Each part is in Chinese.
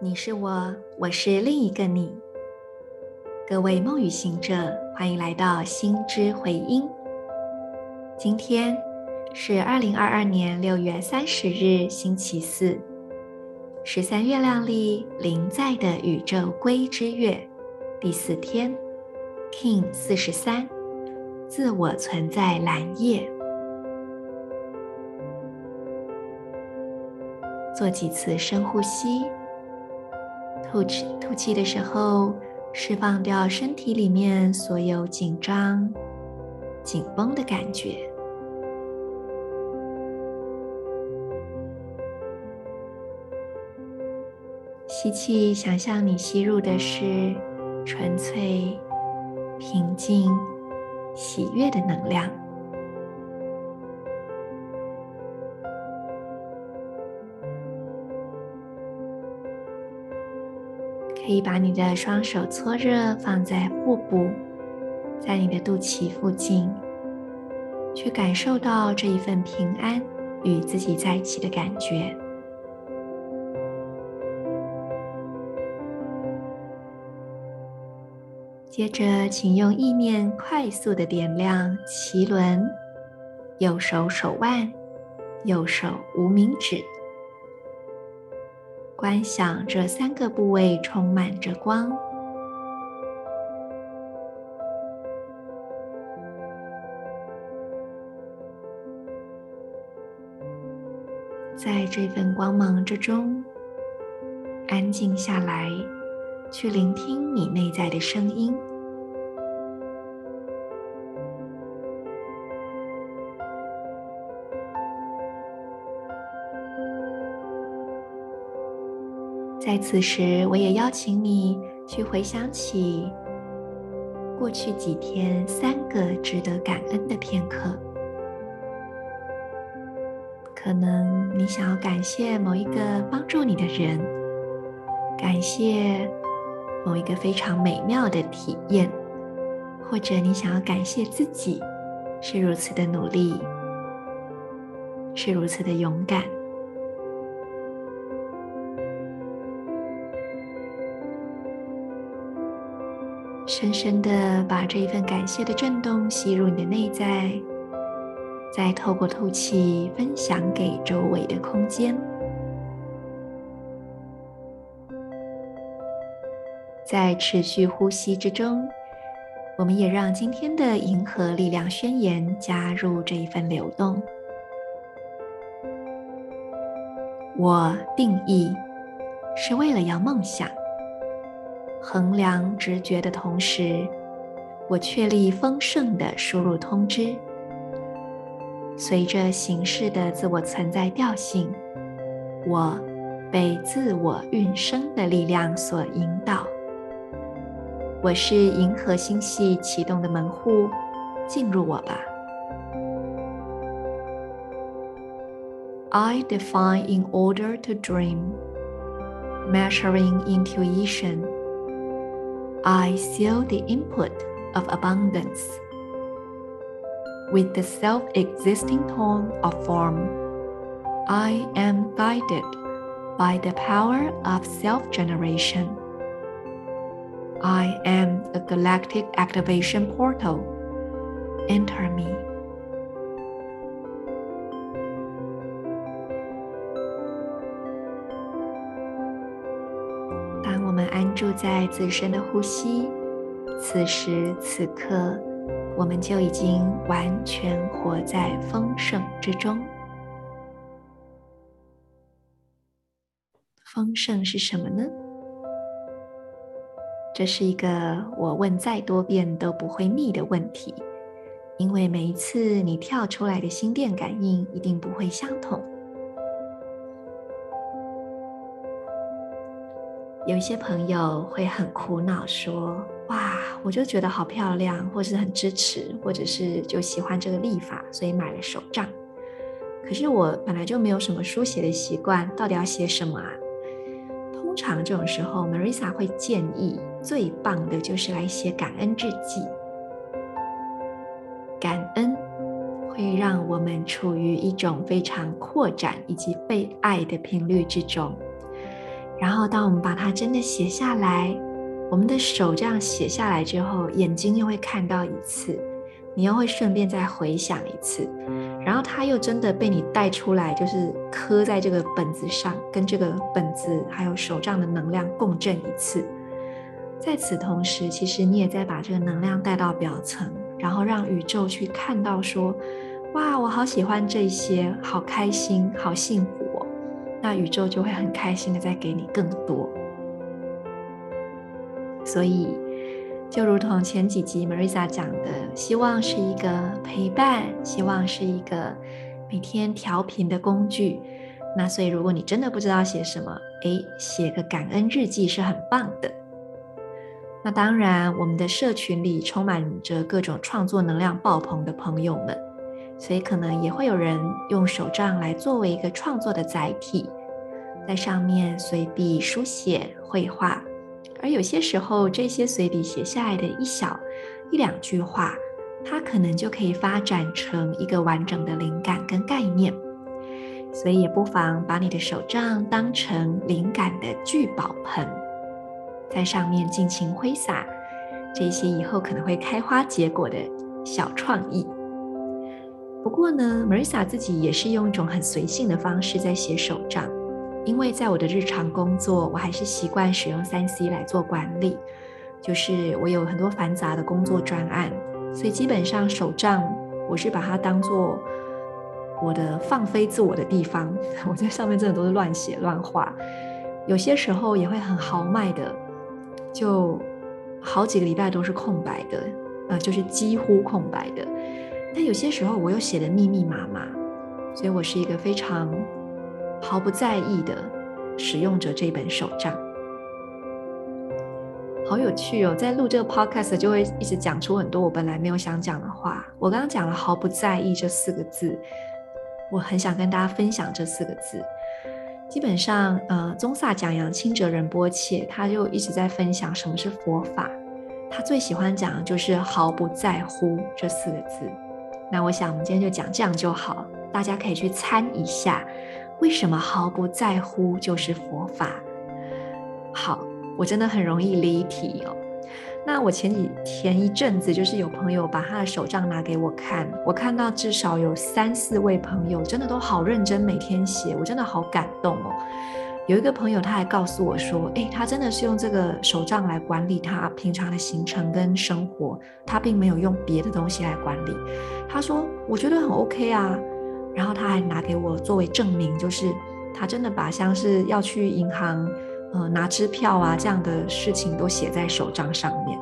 你是我，我是另一个你。各位梦语行者，欢迎来到心之回音。今天是二零二二年六月三十日，星期四，十三月亮历临在的宇宙归之月第四天，King 四十三，自我存在蓝夜。做几次深呼吸。吐气，吐气的时候，释放掉身体里面所有紧张、紧绷的感觉。吸气，想象你吸入的是纯粹、平静、喜悦的能量。可以把你的双手搓热，放在腹部，在你的肚脐附近，去感受到这一份平安与自己在一起的感觉。接着，请用意念快速的点亮脐轮、右手手腕、右手无名指。观想这三个部位充满着光，在这份光芒之中，安静下来，去聆听你内在的声音。在此时，我也邀请你去回想起过去几天三个值得感恩的片刻。可能你想要感谢某一个帮助你的人，感谢某一个非常美妙的体验，或者你想要感谢自己是如此的努力，是如此的勇敢。深深的把这一份感谢的震动吸入你的内在，再透过吐气分享给周围的空间。在持续呼吸之中，我们也让今天的银河力量宣言加入这一份流动。我定义是为了要梦想。衡量直觉的同时，我确立丰盛的输入通知。随着形式的自我存在调性，我被自我运生的力量所引导。我是银河星系启动的门户，进入我吧。I define in order to dream, measuring intuition. I seal the input of abundance with the self-existing tone of form. I am guided by the power of self-generation. I am a galactic activation portal. Enter me. 住在自身的呼吸，此时此刻，我们就已经完全活在丰盛之中。丰盛是什么呢？这是一个我问再多遍都不会腻的问题，因为每一次你跳出来的心电感应一定不会相同。有一些朋友会很苦恼，说：“哇，我就觉得好漂亮，或是很支持，或者是就喜欢这个历法，所以买了手账。可是我本来就没有什么书写的习惯，到底要写什么啊？”通常这种时候，Marisa 会建议最棒的就是来写感恩日记。感恩会让我们处于一种非常扩展以及被爱的频率之中。然后，当我们把它真的写下来，我们的手这样写下来之后，眼睛又会看到一次，你又会顺便再回想一次，然后它又真的被你带出来，就是刻在这个本子上，跟这个本子还有手账的能量共振一次。在此同时，其实你也在把这个能量带到表层，然后让宇宙去看到说，哇，我好喜欢这些，好开心，好幸福。那宇宙就会很开心的再给你更多，所以就如同前几集 Marisa 讲的，希望是一个陪伴，希望是一个每天调频的工具。那所以如果你真的不知道写什么，诶，写个感恩日记是很棒的。那当然，我们的社群里充满着各种创作能量爆棚的朋友们。所以可能也会有人用手账来作为一个创作的载体，在上面随笔书写、绘画，而有些时候这些随笔写下来的一小一两句话，它可能就可以发展成一个完整的灵感跟概念。所以也不妨把你的手账当成灵感的聚宝盆，在上面尽情挥洒这些以后可能会开花结果的小创意。不过呢，Marisa 自己也是用一种很随性的方式在写手账，因为在我的日常工作，我还是习惯使用 3C 来做管理，就是我有很多繁杂的工作专案，所以基本上手账我是把它当做我的放飞自我的地方，我在上面真的都是乱写乱画，有些时候也会很豪迈的，就好几个礼拜都是空白的，呃，就是几乎空白的。但有些时候我又写的密密麻麻，所以我是一个非常毫不在意的使用者这本手账。好有趣哦，在录这个 podcast 就会一直讲出很多我本来没有想讲的话。我刚刚讲了“毫不在意”这四个字，我很想跟大家分享这四个字。基本上，呃，宗萨讲杨清哲仁波切，他就一直在分享什么是佛法。他最喜欢讲的就是“毫不在乎”这四个字。那我想，我们今天就讲这样就好，大家可以去参一下，为什么毫不在乎就是佛法？好，我真的很容易离题哦。那我前几天一阵子，就是有朋友把他的手账拿给我看，我看到至少有三四位朋友真的都好认真，每天写，我真的好感动哦。有一个朋友，他还告诉我说：“诶，他真的是用这个手账来管理他平常的行程跟生活，他并没有用别的东西来管理。”他说：“我觉得很 OK 啊。”然后他还拿给我作为证明，就是他真的把像是要去银行呃拿支票啊这样的事情都写在手账上面。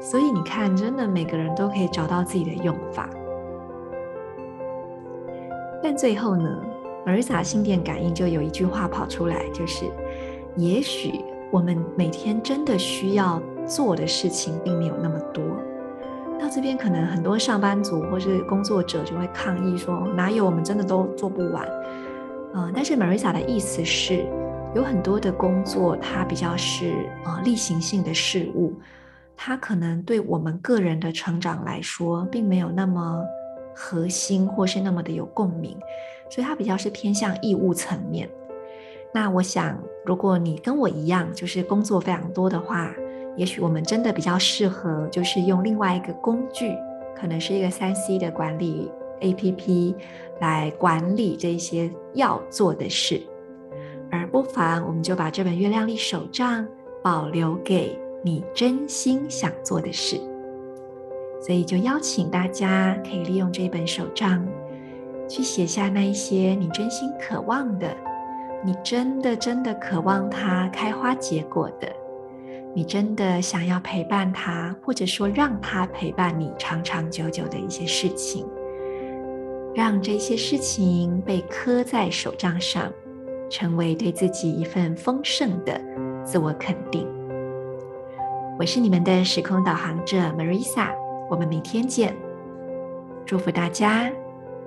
所以你看，真的每个人都可以找到自己的用法。但最后呢？Marisa 心电感应就有一句话跑出来，就是：也许我们每天真的需要做的事情并没有那么多。到这边，可能很多上班族或是工作者就会抗议说：哪有我们真的都做不完？嗯、但是 Marisa 的意思是，有很多的工作它比较是呃例行性的事物，它可能对我们个人的成长来说，并没有那么核心或是那么的有共鸣。所以它比较是偏向义务层面。那我想，如果你跟我一样，就是工作非常多的话，也许我们真的比较适合，就是用另外一个工具，可能是一个三 C 的管理 APP 来管理这些要做的事。而不妨，我们就把这本月亮历手账保留给你真心想做的事。所以，就邀请大家可以利用这本手账。去写下那一些你真心渴望的，你真的真的渴望它开花结果的，你真的想要陪伴它，或者说让它陪伴你长长久久的一些事情，让这些事情被刻在手账上，成为对自己一份丰盛的自我肯定。我是你们的时空导航者 Marisa，我们明天见，祝福大家。